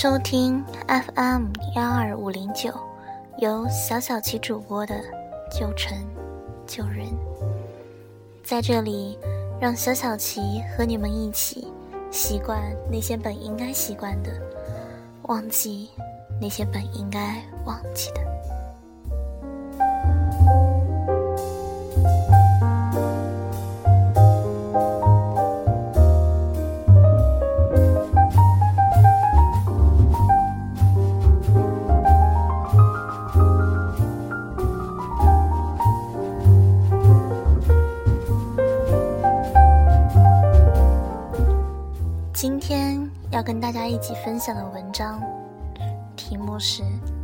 收听 FM 幺二五零九，由小小琪主播的旧城旧人，在这里，让小小琪和你们一起习惯那些本应该习惯的，忘记那些本应该忘记的。跟大家一起分享的文章，题目是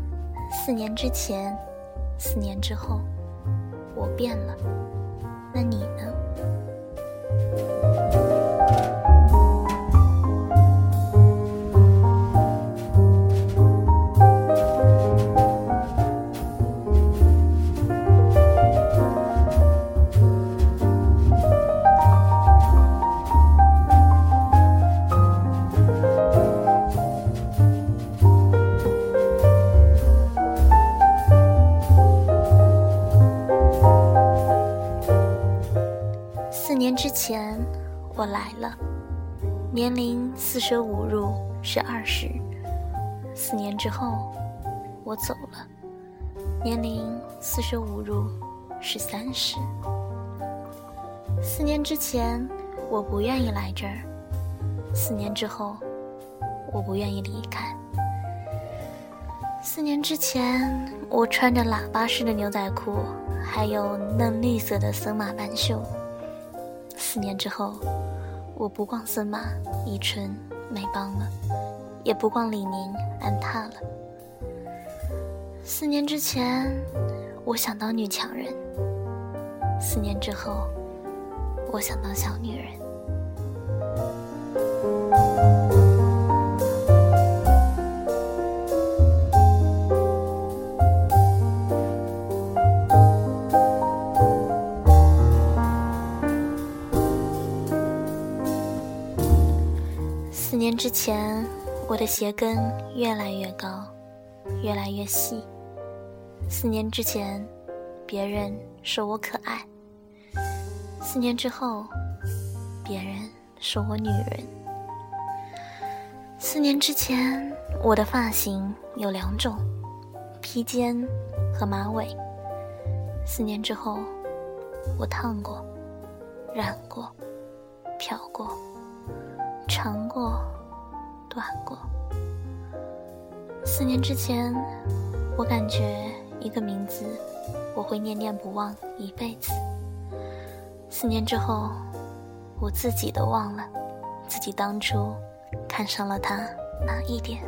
“四年之前，四年之后，我变了，那你前，我来了，年龄四舍五入是二十。四年之后，我走了，年龄四舍五入是三十。四年之前，我不愿意来这儿；四年之后，我不愿意离开。四年之前，我穿着喇叭式的牛仔裤，还有嫩绿色的森马半袖。四年之后，我不逛森马、宜春、美邦了，也不逛李宁、安踏了。四年之前，我想当女强人；四年之后，我想当小女人。之前，我的鞋跟越来越高，越来越细。四年之前，别人说我可爱；四年之后，别人说我女人。四年之前，我的发型有两种：披肩和马尾。四年之后，我烫过、染过、漂过、长过。断过。四年之前，我感觉一个名字我会念念不忘一辈子。四年之后，我自己都忘了自己当初看上了他哪一点。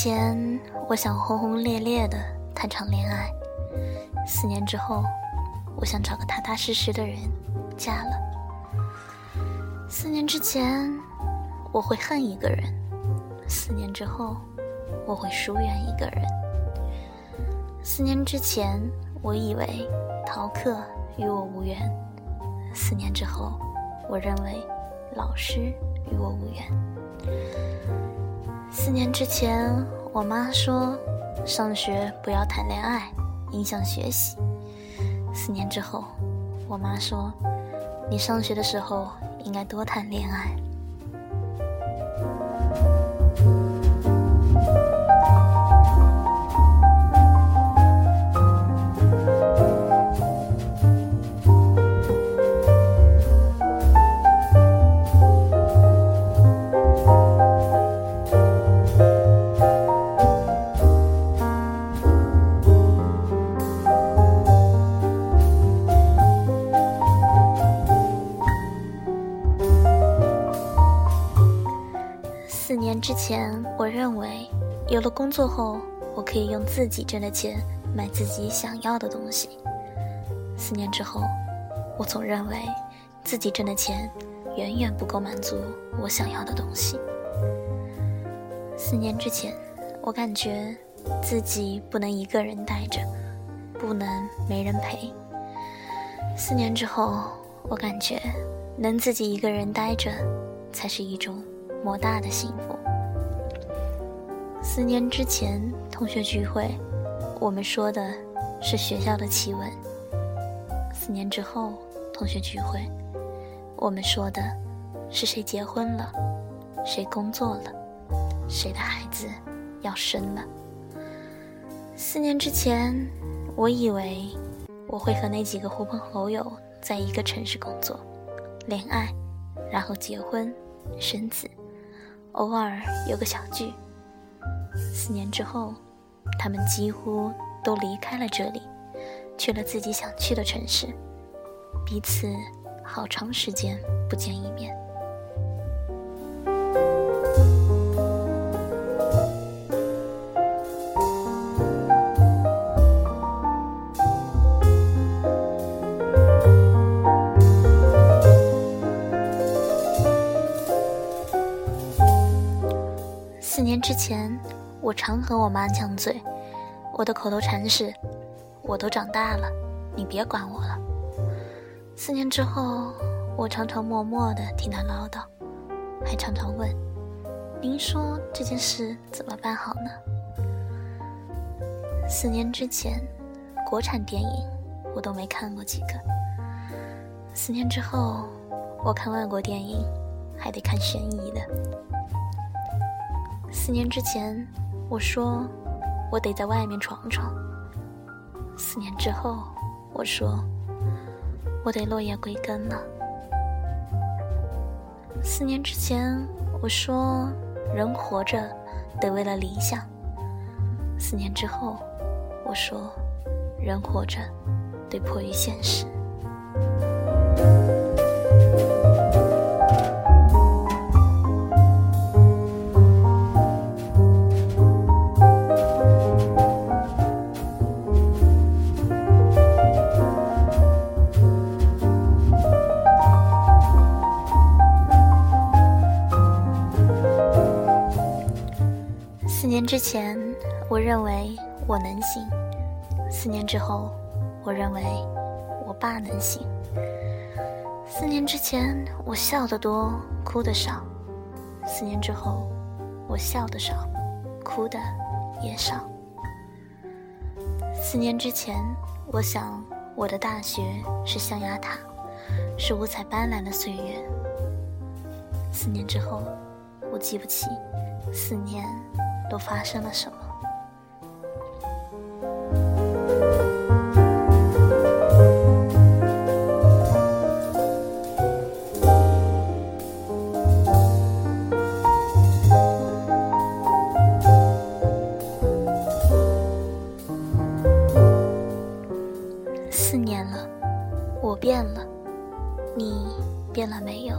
前，我想轰轰烈烈的谈场恋爱；四年之后，我想找个踏踏实实的人嫁了。四年之前，我会恨一个人；四年之后，我会疏远一个人。四年之前，我以为逃课与我无缘；四年之后，我认为老师与我无缘。四年之前，我妈说，上学不要谈恋爱，影响学习。四年之后，我妈说，你上学的时候应该多谈恋爱。工作后，我可以用自己挣的钱买自己想要的东西。四年之后，我总认为自己挣的钱远远不够满足我想要的东西。四年之前，我感觉自己不能一个人待着，不能没人陪。四年之后，我感觉能自己一个人待着，才是一种莫大的幸福。四年之前，同学聚会，我们说的是学校的气温；四年之后，同学聚会，我们说的是谁结婚了，谁工作了，谁的孩子要生了。四年之前，我以为我会和那几个狐朋狗友在一个城市工作、恋爱，然后结婚、生子，偶尔有个小聚。四年之后，他们几乎都离开了这里，去了自己想去的城市，彼此好长时间不见一面。四年之前。我常和我妈犟嘴，我的口头禅是：“我都长大了，你别管我了。”四年之后，我常常默默的听她唠叨，还常常问：“您说这件事怎么办好呢？”四年之前，国产电影我都没看过几个。四年之后，我看外国电影还得看悬疑的。四年之前。我说，我得在外面闯闯。四年之后，我说，我得落叶归根了。四年之前，我说，人活着得为了理想。四年之后，我说，人活着得迫于现实。之前，我认为我能行；四年之后，我认为我爸能行。四年之前，我笑得多，哭得少；四年之后，我笑得少，哭的也少。四年之前，我想我的大学是象牙塔，是五彩斑斓的岁月。四年之后，我记不起四年。都发生了什么？四年了，我变了，你变了没有？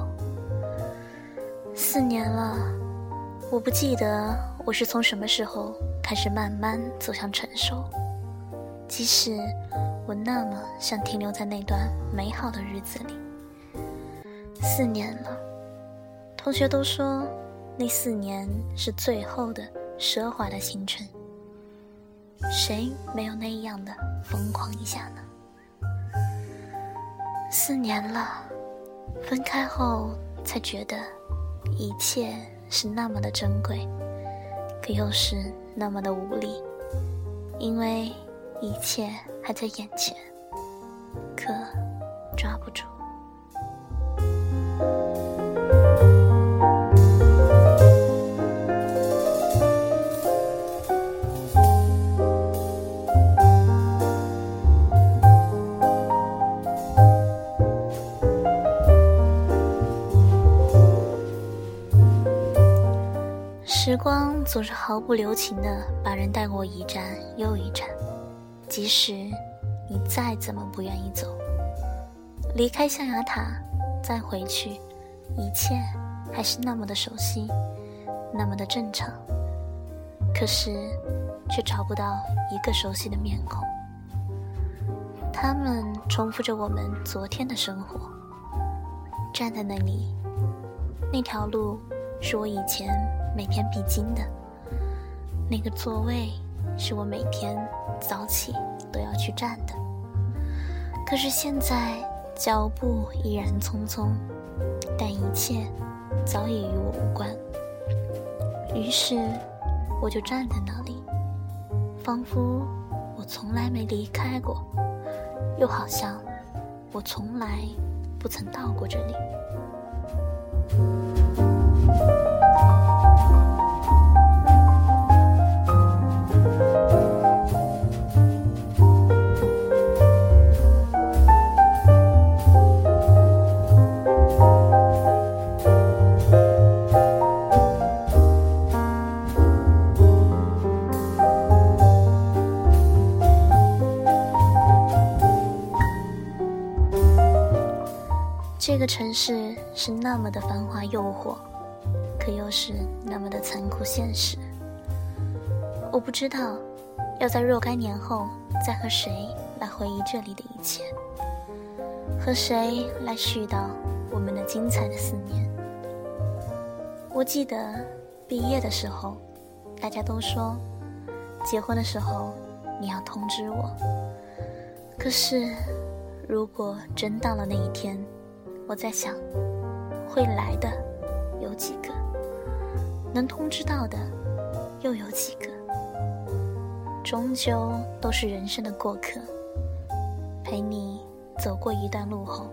四年了，我不记得。我是从什么时候开始慢慢走向成熟？即使我那么想停留在那段美好的日子里，四年了，同学都说那四年是最后的奢华的青春，谁没有那样的疯狂一下呢？四年了，分开后才觉得一切是那么的珍贵。可又是那么的无力，因为一切还在眼前，可抓不住。光总是毫不留情地把人带过一站又一站，即使你再怎么不愿意走，离开象牙塔再回去，一切还是那么的熟悉，那么的正常。可是却找不到一个熟悉的面孔。他们重复着我们昨天的生活。站在那里，那条路是我以前每天必经的，那个座位是我每天早起都要去站的。可是现在脚步依然匆匆，但一切早已与我无关。于是我就站在那里，仿佛我从来没离开过。又好像我从来不曾到过这里。这个城市是那么的繁华诱惑，可又是那么的残酷现实。我不知道要在若干年后再和谁来回忆这里的一切，和谁来絮叨我们的精彩的四年。我记得毕业的时候，大家都说结婚的时候你要通知我。可是如果真到了那一天，我在想，会来的有几个？能通知到的又有几个？终究都是人生的过客，陪你走过一段路后，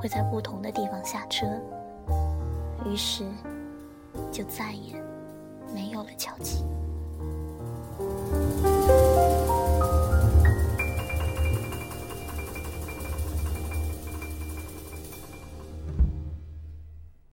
会在不同的地方下车，于是就再也没有了交集。